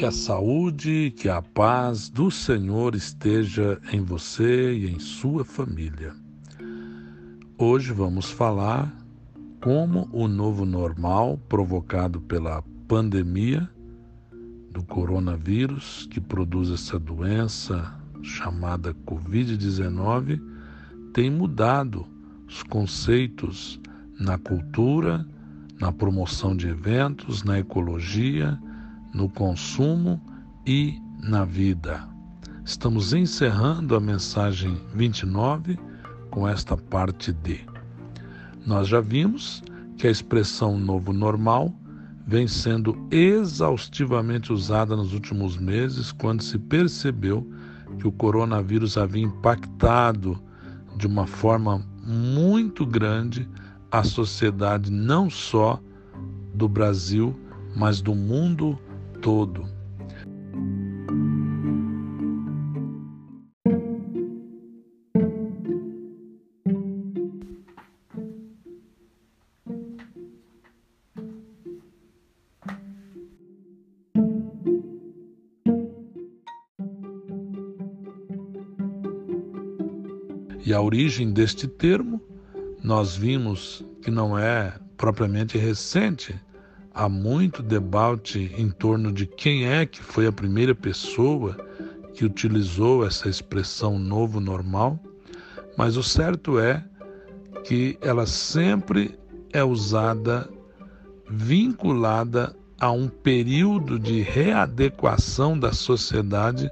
Que a saúde, que a paz do Senhor esteja em você e em sua família. Hoje vamos falar como o novo normal provocado pela pandemia do coronavírus, que produz essa doença chamada Covid-19, tem mudado os conceitos na cultura, na promoção de eventos, na ecologia no consumo e na vida. Estamos encerrando a mensagem 29 com esta parte D. Nós já vimos que a expressão novo normal vem sendo exaustivamente usada nos últimos meses, quando se percebeu que o coronavírus havia impactado de uma forma muito grande a sociedade não só do Brasil, mas do mundo todo. E a origem deste termo, nós vimos que não é propriamente recente, há muito debate em torno de quem é que foi a primeira pessoa que utilizou essa expressão novo normal, mas o certo é que ela sempre é usada vinculada a um período de readequação da sociedade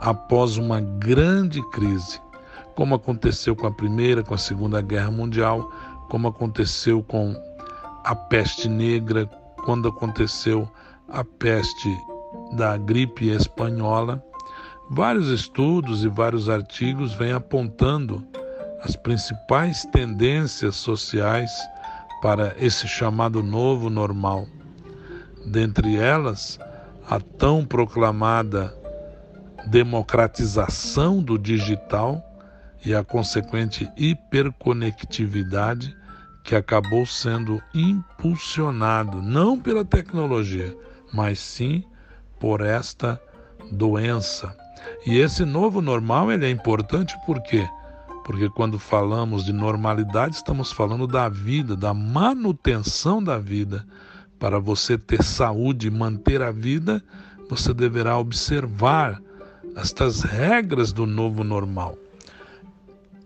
após uma grande crise, como aconteceu com a Primeira, com a Segunda Guerra Mundial, como aconteceu com a peste negra, quando aconteceu a peste da gripe espanhola, vários estudos e vários artigos vêm apontando as principais tendências sociais para esse chamado novo normal. Dentre elas, a tão proclamada democratização do digital e a consequente hiperconectividade que acabou sendo impulsionado não pela tecnologia, mas sim por esta doença. E esse novo normal ele é importante por quê? Porque quando falamos de normalidade, estamos falando da vida, da manutenção da vida. Para você ter saúde e manter a vida, você deverá observar estas regras do novo normal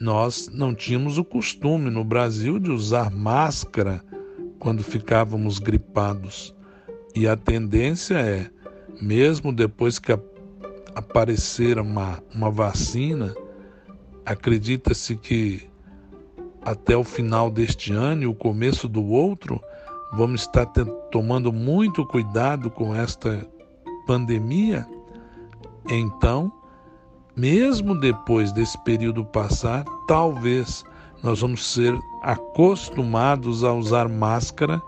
nós não tínhamos o costume no Brasil de usar máscara quando ficávamos gripados. E a tendência é, mesmo depois que aparecer uma, uma vacina, acredita-se que até o final deste ano e o começo do outro, vamos estar tomando muito cuidado com esta pandemia. Então, mesmo depois desse período passar, talvez nós vamos ser acostumados a usar máscara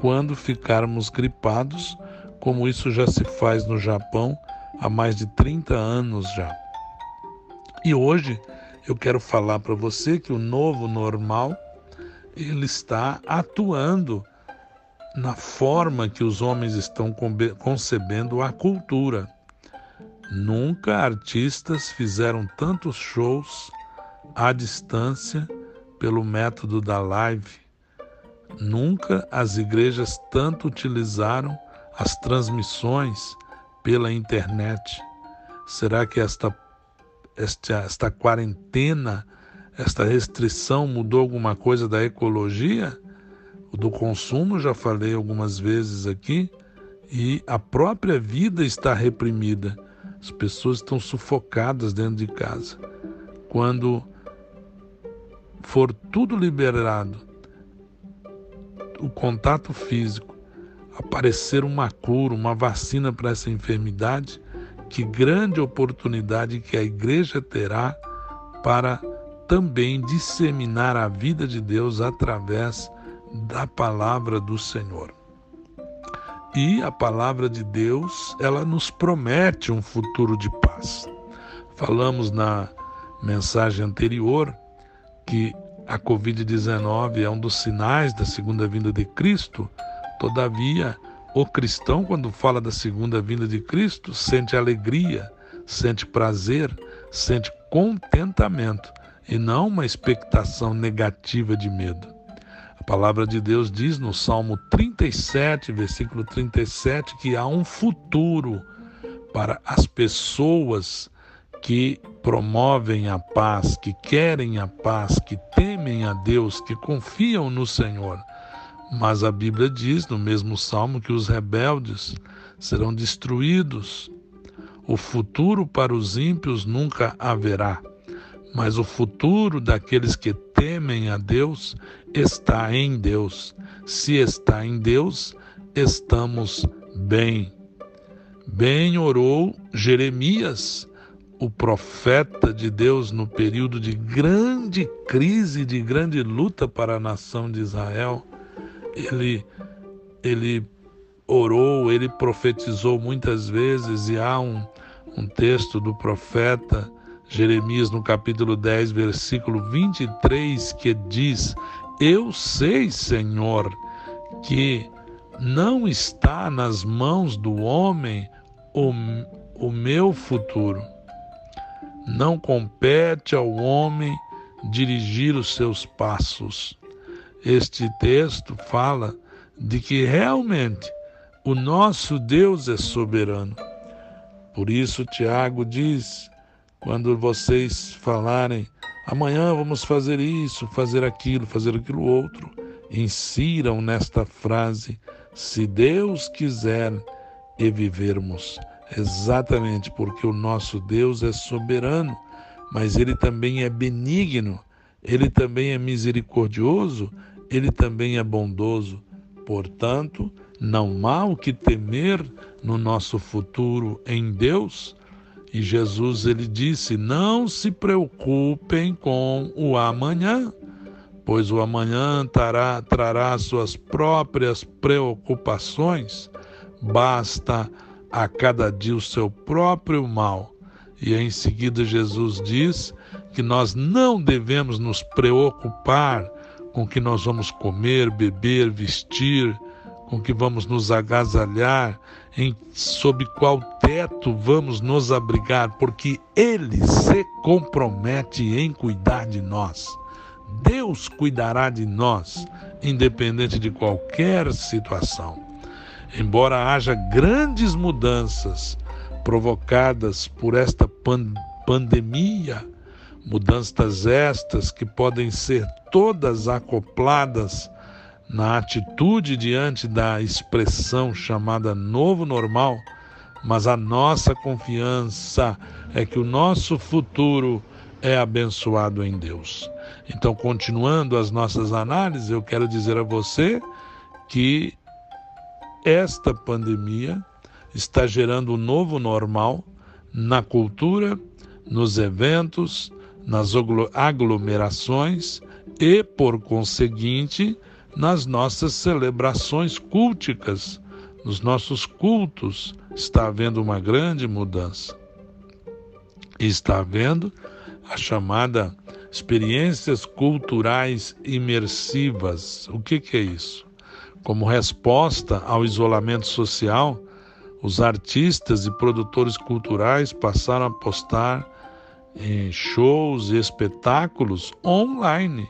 quando ficarmos gripados, como isso já se faz no Japão há mais de 30 anos já. E hoje eu quero falar para você que o novo normal ele está atuando na forma que os homens estão concebendo a cultura. Nunca artistas fizeram tantos shows à distância pelo método da live. Nunca as igrejas tanto utilizaram as transmissões pela internet. Será que esta, esta, esta quarentena, esta restrição mudou alguma coisa da ecologia? Do consumo, já falei algumas vezes aqui, e a própria vida está reprimida. As pessoas estão sufocadas dentro de casa. Quando for tudo liberado, o contato físico, aparecer uma cura, uma vacina para essa enfermidade, que grande oportunidade que a igreja terá para também disseminar a vida de Deus através da palavra do Senhor. E a palavra de Deus, ela nos promete um futuro de paz. Falamos na mensagem anterior que a Covid-19 é um dos sinais da segunda vinda de Cristo, todavia, o cristão, quando fala da segunda vinda de Cristo, sente alegria, sente prazer, sente contentamento e não uma expectação negativa de medo. Palavra de Deus diz no Salmo 37, versículo 37, que há um futuro para as pessoas que promovem a paz, que querem a paz, que temem a Deus, que confiam no Senhor. Mas a Bíblia diz no mesmo salmo que os rebeldes serão destruídos. O futuro para os ímpios nunca haverá, mas o futuro daqueles que temem a Deus está em Deus. Se está em Deus, estamos bem. Bem orou Jeremias, o profeta de Deus, no período de grande crise, de grande luta para a nação de Israel. Ele, ele orou, ele profetizou muitas vezes, e há um, um texto do profeta Jeremias, no capítulo 10, versículo 23, que diz: Eu sei, Senhor, que não está nas mãos do homem o, o meu futuro. Não compete ao homem dirigir os seus passos. Este texto fala de que realmente o nosso Deus é soberano. Por isso, Tiago diz: quando vocês falarem, amanhã vamos fazer isso, fazer aquilo, fazer aquilo outro, insiram nesta frase: se Deus quiser e vivermos. Exatamente porque o nosso Deus é soberano, mas ele também é benigno, ele também é misericordioso, ele também é bondoso. Portanto, não há o que temer no nosso futuro em Deus. E Jesus ele disse: "Não se preocupem com o amanhã, pois o amanhã trará, trará suas próprias preocupações. Basta a cada dia o seu próprio mal. E em seguida Jesus diz que nós não devemos nos preocupar com o que nós vamos comer, beber, vestir, com que vamos nos agasalhar, em sob qual teto vamos nos abrigar, porque ele se compromete em cuidar de nós. Deus cuidará de nós, independente de qualquer situação. Embora haja grandes mudanças provocadas por esta pan pandemia, mudanças estas que podem ser todas acopladas na atitude diante da expressão chamada novo normal, mas a nossa confiança é que o nosso futuro é abençoado em Deus. Então, continuando as nossas análises, eu quero dizer a você que esta pandemia está gerando um novo normal na cultura, nos eventos, nas aglomerações e, por conseguinte, nas nossas celebrações culticas, nos nossos cultos, está havendo uma grande mudança. Está havendo a chamada experiências culturais imersivas. O que, que é isso? Como resposta ao isolamento social, os artistas e produtores culturais passaram a postar em shows e espetáculos online,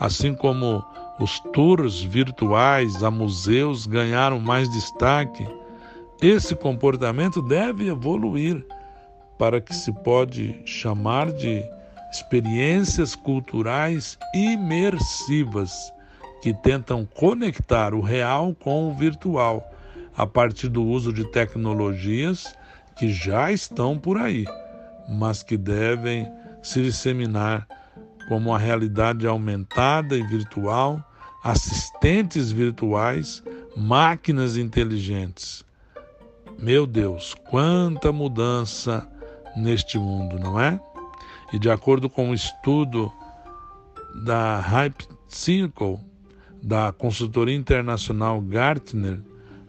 assim como os tours virtuais a museus ganharam mais destaque. Esse comportamento deve evoluir para que se pode chamar de experiências culturais imersivas que tentam conectar o real com o virtual a partir do uso de tecnologias que já estão por aí, mas que devem se disseminar como a realidade aumentada e virtual, assistentes virtuais, máquinas inteligentes. Meu Deus, quanta mudança neste mundo, não é? E de acordo com o um estudo da Hype Circle, da consultoria internacional Gartner,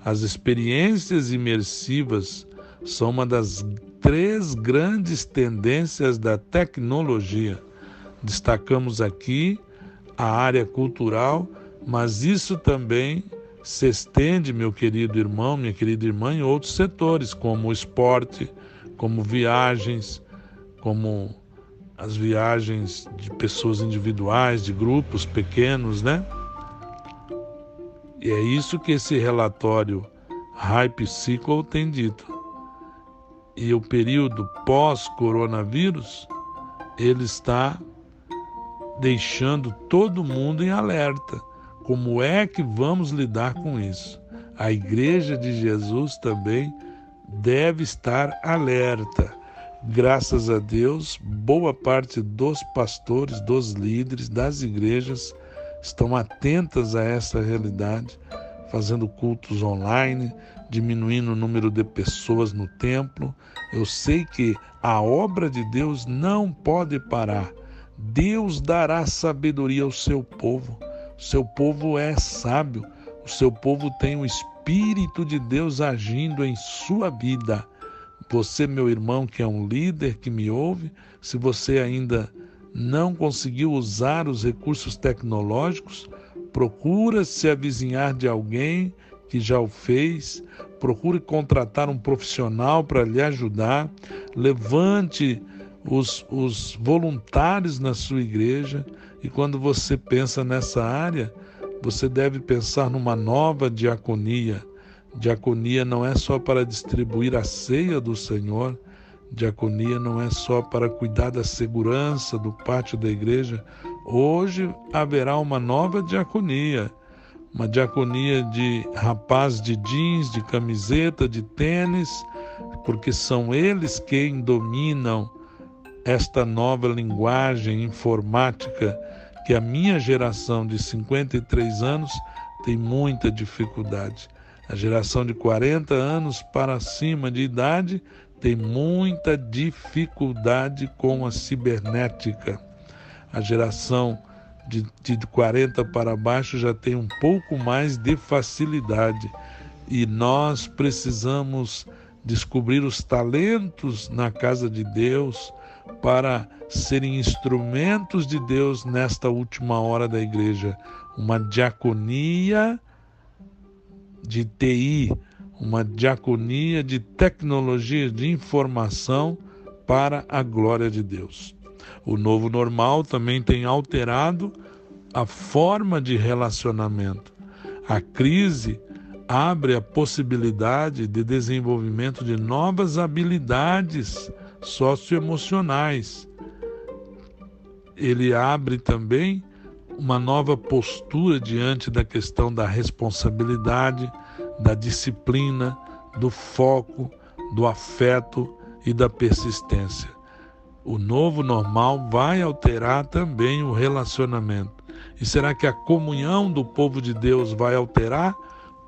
as experiências imersivas são uma das três grandes tendências da tecnologia. Destacamos aqui a área cultural, mas isso também se estende, meu querido irmão, minha querida irmã, em outros setores, como o esporte, como viagens, como as viagens de pessoas individuais, de grupos pequenos, né? E é isso que esse relatório Hype Cycle tem dito. E o período pós-coronavírus, ele está deixando todo mundo em alerta. Como é que vamos lidar com isso? A Igreja de Jesus também deve estar alerta. Graças a Deus, boa parte dos pastores, dos líderes, das igrejas estão atentas a essa realidade, fazendo cultos online, diminuindo o número de pessoas no templo. Eu sei que a obra de Deus não pode parar. Deus dará sabedoria ao seu povo. O seu povo é sábio. O seu povo tem o Espírito de Deus agindo em sua vida. Você, meu irmão, que é um líder que me ouve, se você ainda não conseguiu usar os recursos tecnológicos, procura se avizinhar de alguém que já o fez, procure contratar um profissional para lhe ajudar, levante os, os voluntários na sua igreja e quando você pensa nessa área, você deve pensar numa nova diaconia. Diaconia não é só para distribuir a ceia do Senhor, Diaconia não é só para cuidar da segurança do pátio da igreja. Hoje haverá uma nova diaconia, uma diaconia de rapaz de jeans, de camiseta, de tênis, porque são eles quem dominam esta nova linguagem informática que a minha geração de 53 anos tem muita dificuldade. A geração de 40 anos para cima de idade tem muita dificuldade com a cibernética. A geração de, de 40 para baixo já tem um pouco mais de facilidade e nós precisamos descobrir os talentos na casa de Deus para serem instrumentos de Deus nesta última hora da igreja. Uma diaconia de TI, uma diaconia de tecnologia de informação para a glória de Deus. O novo normal também tem alterado a forma de relacionamento. A crise abre a possibilidade de desenvolvimento de novas habilidades socioemocionais. Ele abre também uma nova postura diante da questão da responsabilidade, da disciplina, do foco, do afeto e da persistência. O novo normal vai alterar também o relacionamento. E será que a comunhão do povo de Deus vai alterar?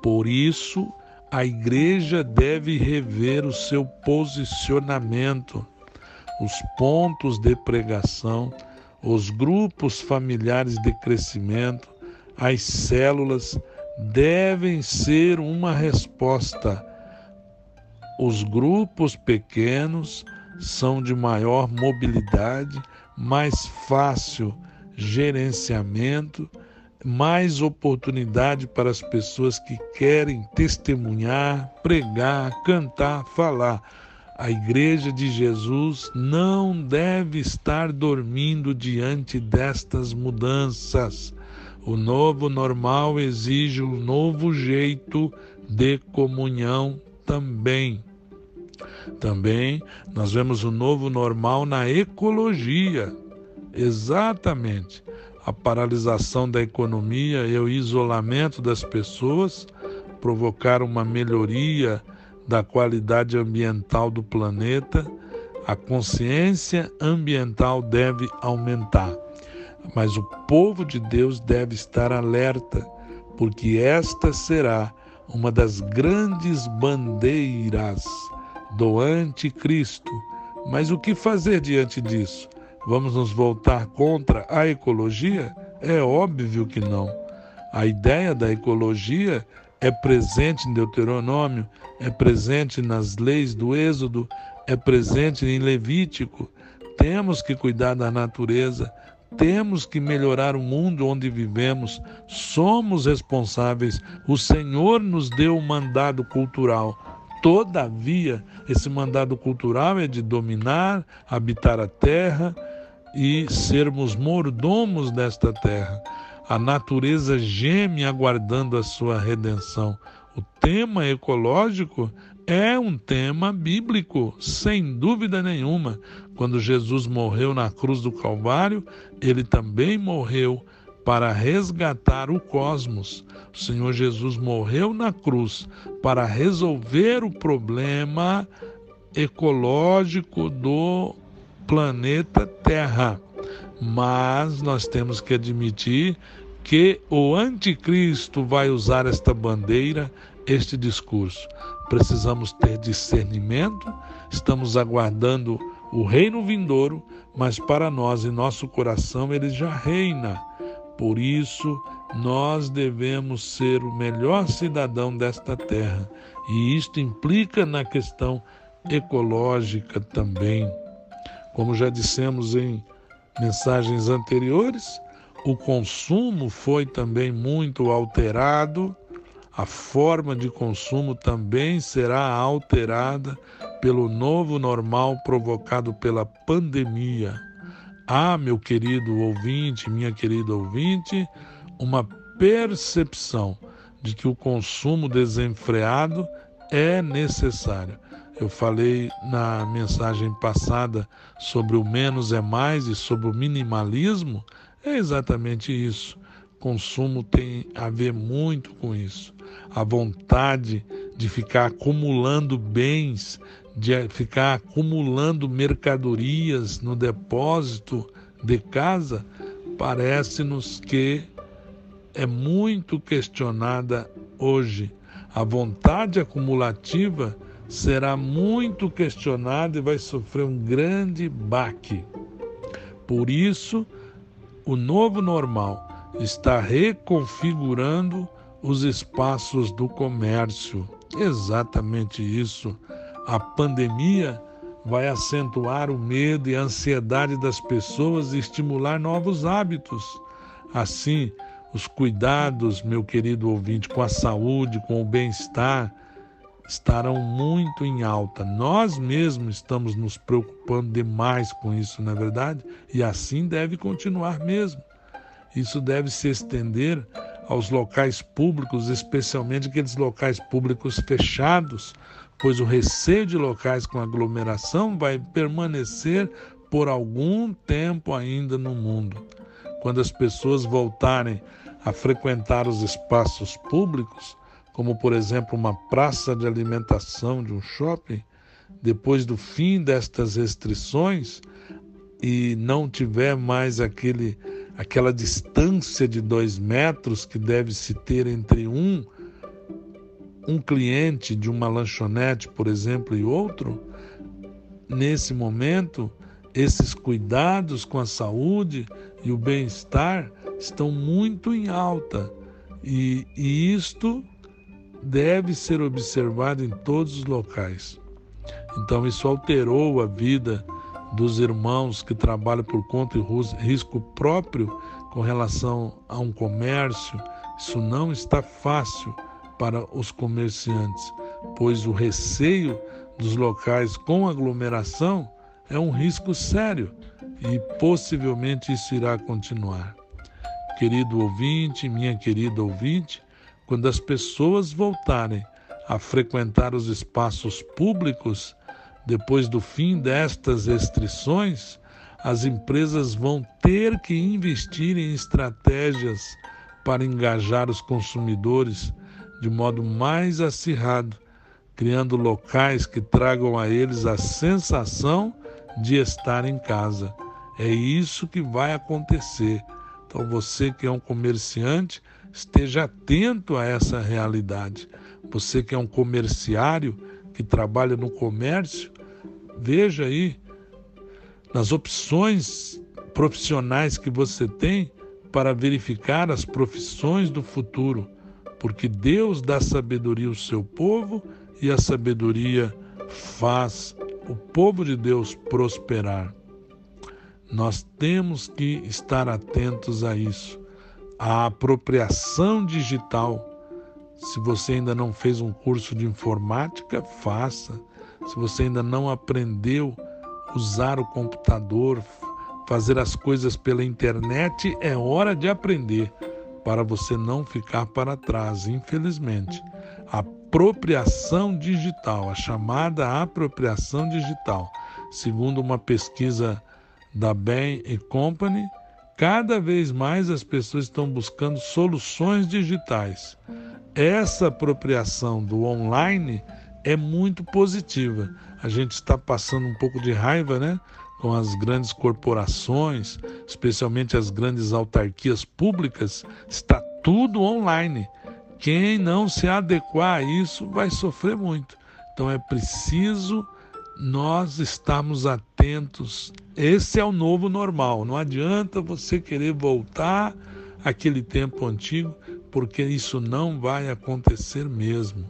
Por isso, a igreja deve rever o seu posicionamento, os pontos de pregação, os grupos familiares de crescimento, as células devem ser uma resposta. Os grupos pequenos são de maior mobilidade, mais fácil gerenciamento, mais oportunidade para as pessoas que querem testemunhar, pregar, cantar, falar. A Igreja de Jesus não deve estar dormindo diante destas mudanças. O novo normal exige um novo jeito de comunhão também. Também nós vemos o novo normal na ecologia. Exatamente. A paralisação da economia e o isolamento das pessoas provocaram uma melhoria da qualidade ambiental do planeta. A consciência ambiental deve aumentar. Mas o povo de Deus deve estar alerta, porque esta será uma das grandes bandeiras do anticristo. Mas o que fazer diante disso? Vamos nos voltar contra a ecologia? É óbvio que não. A ideia da ecologia é presente em Deuteronômio, é presente nas leis do Êxodo, é presente em Levítico. Temos que cuidar da natureza, temos que melhorar o mundo onde vivemos, somos responsáveis. O Senhor nos deu um mandado cultural. Todavia, esse mandado cultural é de dominar, habitar a terra e sermos mordomos desta terra. A natureza geme aguardando a sua redenção. O tema ecológico é um tema bíblico, sem dúvida nenhuma. Quando Jesus morreu na cruz do Calvário, ele também morreu para resgatar o cosmos. O Senhor Jesus morreu na cruz para resolver o problema ecológico do planeta Terra. Mas nós temos que admitir que o anticristo vai usar esta bandeira, este discurso. Precisamos ter discernimento, estamos aguardando o reino vindouro, mas para nós, em nosso coração, ele já reina. Por isso, nós devemos ser o melhor cidadão desta terra. E isto implica na questão ecológica também. Como já dissemos em mensagens anteriores, o consumo foi também muito alterado, a forma de consumo também será alterada pelo novo normal provocado pela pandemia. Há, meu querido ouvinte, minha querida ouvinte, uma percepção de que o consumo desenfreado é necessário. Eu falei na mensagem passada sobre o menos é mais e sobre o minimalismo. É exatamente isso. Consumo tem a ver muito com isso. A vontade de ficar acumulando bens, de ficar acumulando mercadorias no depósito de casa, parece-nos que é muito questionada hoje. A vontade acumulativa será muito questionada e vai sofrer um grande baque. Por isso, o novo normal está reconfigurando os espaços do comércio. Exatamente isso. A pandemia vai acentuar o medo e a ansiedade das pessoas e estimular novos hábitos. Assim, os cuidados, meu querido ouvinte, com a saúde, com o bem-estar, estarão muito em alta. Nós mesmos estamos nos preocupando demais com isso, não é verdade? E assim deve continuar mesmo. Isso deve se estender aos locais públicos, especialmente aqueles locais públicos fechados, pois o receio de locais com aglomeração vai permanecer por algum tempo ainda no mundo. Quando as pessoas voltarem a frequentar os espaços públicos, como por exemplo uma praça de alimentação de um shopping, depois do fim destas restrições e não tiver mais aquele, aquela distância de dois metros que deve se ter entre um, um cliente de uma lanchonete, por exemplo, e outro, nesse momento, esses cuidados com a saúde e o bem-estar estão muito em alta. E, e isto deve ser observado em todos os locais. Então, isso alterou a vida dos irmãos que trabalham por conta e risco próprio com relação a um comércio. Isso não está fácil para os comerciantes, pois o receio dos locais com aglomeração é um risco sério e possivelmente isso irá continuar. Querido ouvinte, minha querida ouvinte, quando as pessoas voltarem a frequentar os espaços públicos, depois do fim destas restrições, as empresas vão ter que investir em estratégias para engajar os consumidores de modo mais acirrado, criando locais que tragam a eles a sensação de estar em casa. É isso que vai acontecer. Então, você que é um comerciante, esteja atento a essa realidade. Você que é um comerciário, que trabalha no comércio, veja aí nas opções profissionais que você tem para verificar as profissões do futuro, porque Deus dá sabedoria ao seu povo e a sabedoria faz o povo de Deus prosperar. Nós temos que estar atentos a isso. A apropriação digital. Se você ainda não fez um curso de informática, faça. Se você ainda não aprendeu a usar o computador, fazer as coisas pela internet, é hora de aprender para você não ficar para trás, infelizmente. Apropriação digital, a chamada apropriação digital, segundo uma pesquisa da Bain Company, cada vez mais as pessoas estão buscando soluções digitais. Essa apropriação do online é muito positiva. A gente está passando um pouco de raiva, né? Com as grandes corporações, especialmente as grandes autarquias públicas, está tudo online. Quem não se adequar a isso vai sofrer muito. Então é preciso nós estarmos atentos. Esse é o novo normal. Não adianta você querer voltar àquele tempo antigo, porque isso não vai acontecer mesmo.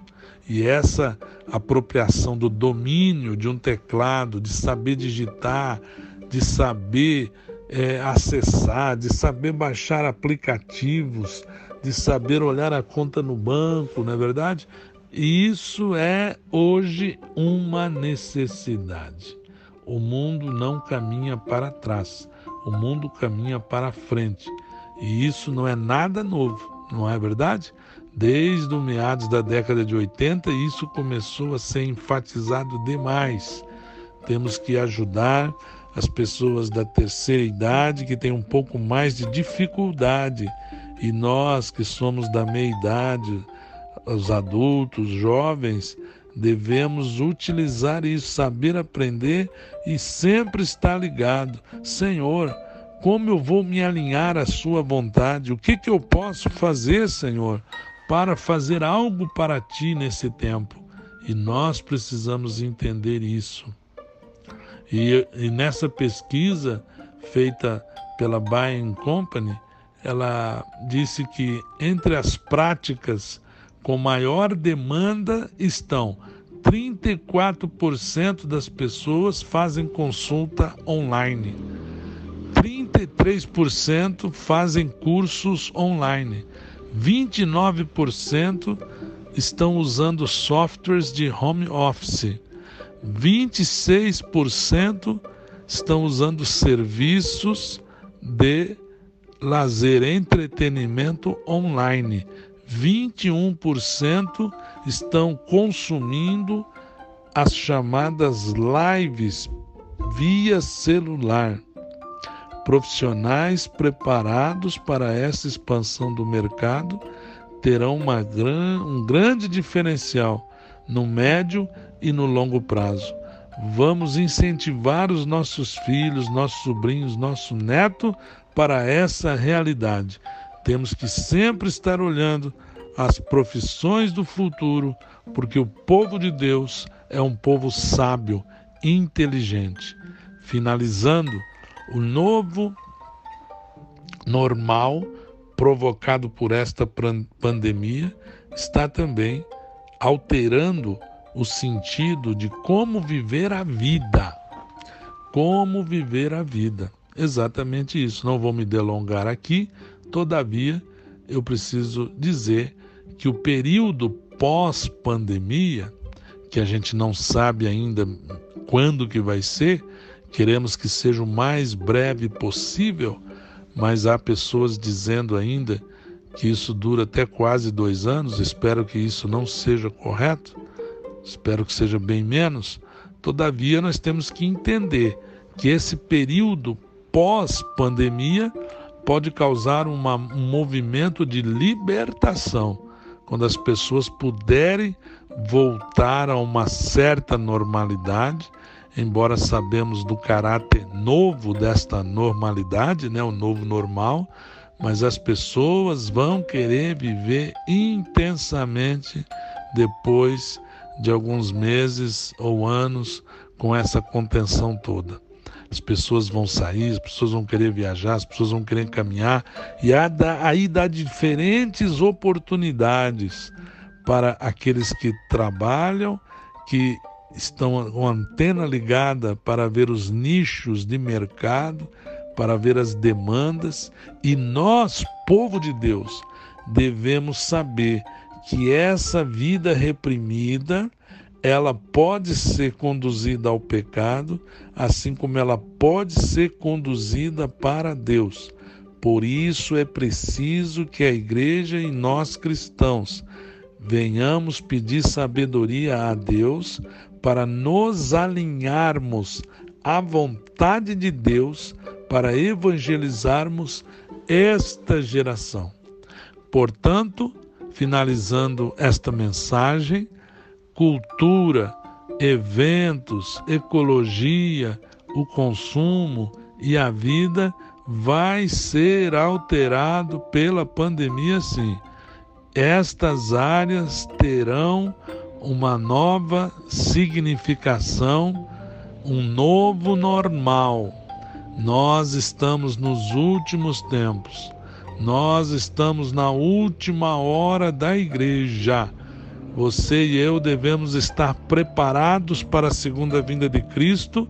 E essa apropriação do domínio de um teclado, de saber digitar, de saber é, acessar, de saber baixar aplicativos, de saber olhar a conta no banco, não é verdade? Isso é hoje uma necessidade. O mundo não caminha para trás, o mundo caminha para frente. E isso não é nada novo, não é verdade? Desde o meados da década de 80, isso começou a ser enfatizado demais. Temos que ajudar as pessoas da terceira idade que têm um pouco mais de dificuldade e nós que somos da meia idade, os adultos, jovens, devemos utilizar isso, saber aprender e sempre estar ligado. Senhor, como eu vou me alinhar à Sua vontade? O que, que eu posso fazer, Senhor, para fazer algo para Ti nesse tempo? E nós precisamos entender isso. E, e nessa pesquisa feita pela Bain Company, ela disse que entre as práticas com maior demanda estão 34% das pessoas fazem consulta online. 33% fazem cursos online. 29% estão usando softwares de home office. 26% estão usando serviços de lazer, entretenimento online. 21% estão consumindo as chamadas lives via celular. Profissionais preparados para essa expansão do mercado terão uma gran, um grande diferencial no médio e no longo prazo. Vamos incentivar os nossos filhos, nossos sobrinhos, nosso neto para essa realidade. Temos que sempre estar olhando as profissões do futuro, porque o povo de Deus é um povo sábio, inteligente. Finalizando, o novo normal provocado por esta pandemia está também alterando o sentido de como viver a vida. Como viver a vida. Exatamente isso. Não vou me delongar aqui, Todavia, eu preciso dizer que o período pós-pandemia, que a gente não sabe ainda quando que vai ser, queremos que seja o mais breve possível, mas há pessoas dizendo ainda que isso dura até quase dois anos. Espero que isso não seja correto, espero que seja bem menos. Todavia, nós temos que entender que esse período pós-pandemia pode causar uma, um movimento de libertação, quando as pessoas puderem voltar a uma certa normalidade, embora sabemos do caráter novo desta normalidade, né, o novo normal, mas as pessoas vão querer viver intensamente depois de alguns meses ou anos com essa contenção toda as pessoas vão sair, as pessoas vão querer viajar, as pessoas vão querer caminhar, e aí dá diferentes oportunidades para aqueles que trabalham, que estão com a antena ligada para ver os nichos de mercado, para ver as demandas, e nós, povo de Deus, devemos saber que essa vida reprimida, ela pode ser conduzida ao pecado, assim como ela pode ser conduzida para Deus. Por isso é preciso que a igreja e nós cristãos venhamos pedir sabedoria a Deus para nos alinharmos à vontade de Deus para evangelizarmos esta geração. Portanto, finalizando esta mensagem, cultura, eventos, ecologia, o consumo e a vida vai ser alterado pela pandemia sim. Estas áreas terão uma nova significação, um novo normal. Nós estamos nos últimos tempos. Nós estamos na última hora da igreja. Você e eu devemos estar preparados para a segunda vinda de Cristo,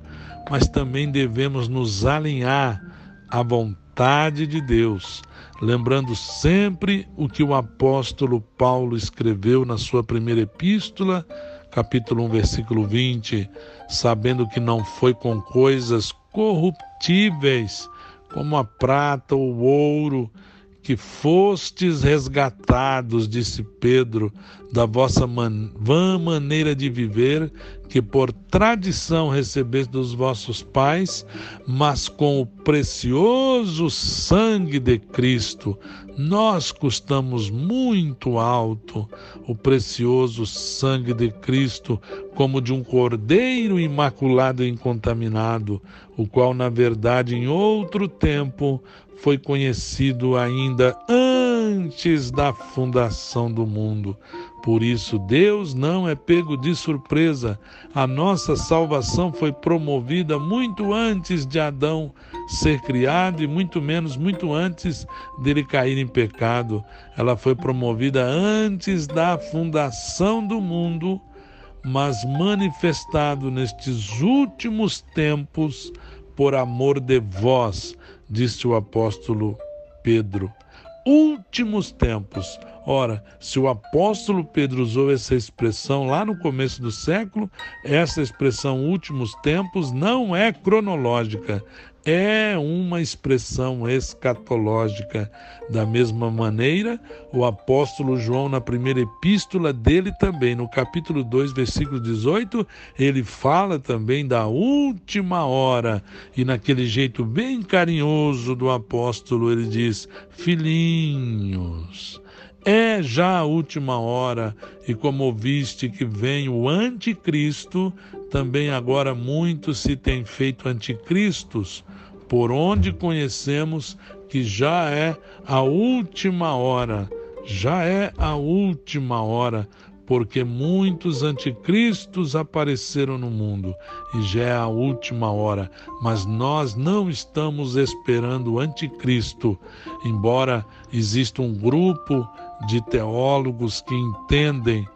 mas também devemos nos alinhar à vontade de Deus, lembrando sempre o que o apóstolo Paulo escreveu na sua primeira epístola, capítulo 1, versículo 20, sabendo que não foi com coisas corruptíveis, como a prata ou o ouro, que fostes resgatados, disse Pedro, da vossa man vã maneira de viver, que por tradição recebeste dos vossos pais, mas com o precioso sangue de Cristo, nós custamos muito alto o precioso sangue de Cristo, como de um cordeiro imaculado e incontaminado, o qual, na verdade, em outro tempo foi conhecido ainda antes da fundação do mundo. Por isso, Deus não é pego de surpresa. A nossa salvação foi promovida muito antes de Adão ser criado e muito menos muito antes dele cair em pecado. Ela foi promovida antes da fundação do mundo, mas manifestado nestes últimos tempos por amor de vós disse o apóstolo Pedro. Últimos tempos. Ora, se o apóstolo Pedro usou essa expressão lá no começo do século, essa expressão últimos tempos não é cronológica, é uma expressão escatológica. Da mesma maneira, o apóstolo João, na primeira epístola dele também, no capítulo 2, versículo 18, ele fala também da última hora. E naquele jeito bem carinhoso do apóstolo, ele diz: Filhinhos. É já a última hora, e como ouviste que vem o anticristo, também agora muitos se têm feito anticristos, por onde conhecemos que já é a última hora, já é a última hora, porque muitos anticristos apareceram no mundo e já é a última hora, mas nós não estamos esperando o anticristo, embora exista um grupo de teólogos que entendem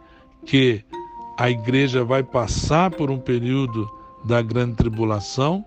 que a igreja vai passar por um período da grande tribulação.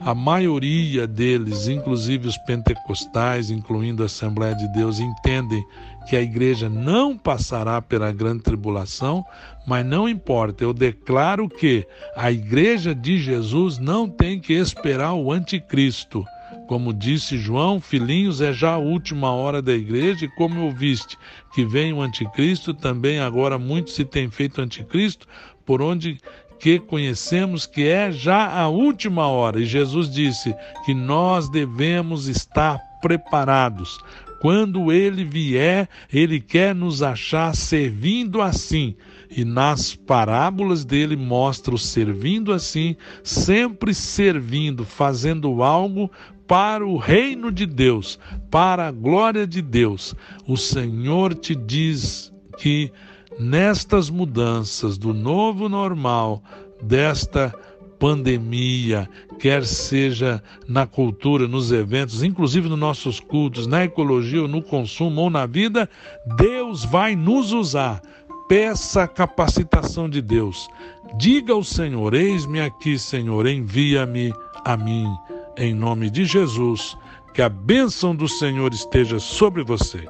A maioria deles, inclusive os pentecostais, incluindo a Assembleia de Deus, entendem que a igreja não passará pela grande tribulação, mas não importa, eu declaro que a igreja de Jesus não tem que esperar o anticristo. Como disse João, filhinhos, é já a última hora da igreja, e como ouviste que vem o anticristo, também agora muito se tem feito anticristo, por onde que conhecemos que é já a última hora. E Jesus disse que nós devemos estar preparados. Quando ele vier, ele quer nos achar servindo assim. E nas parábolas dele mostra o servindo assim, sempre servindo, fazendo algo para o reino de Deus, para a glória de Deus. O Senhor te diz que nestas mudanças do novo normal, desta pandemia, quer seja na cultura, nos eventos, inclusive nos nossos cultos, na ecologia, ou no consumo ou na vida, Deus vai nos usar peça a capacitação de Deus. Diga ao Senhor: Eis-me aqui, Senhor, envia-me a mim. Em nome de Jesus, que a bênção do Senhor esteja sobre você.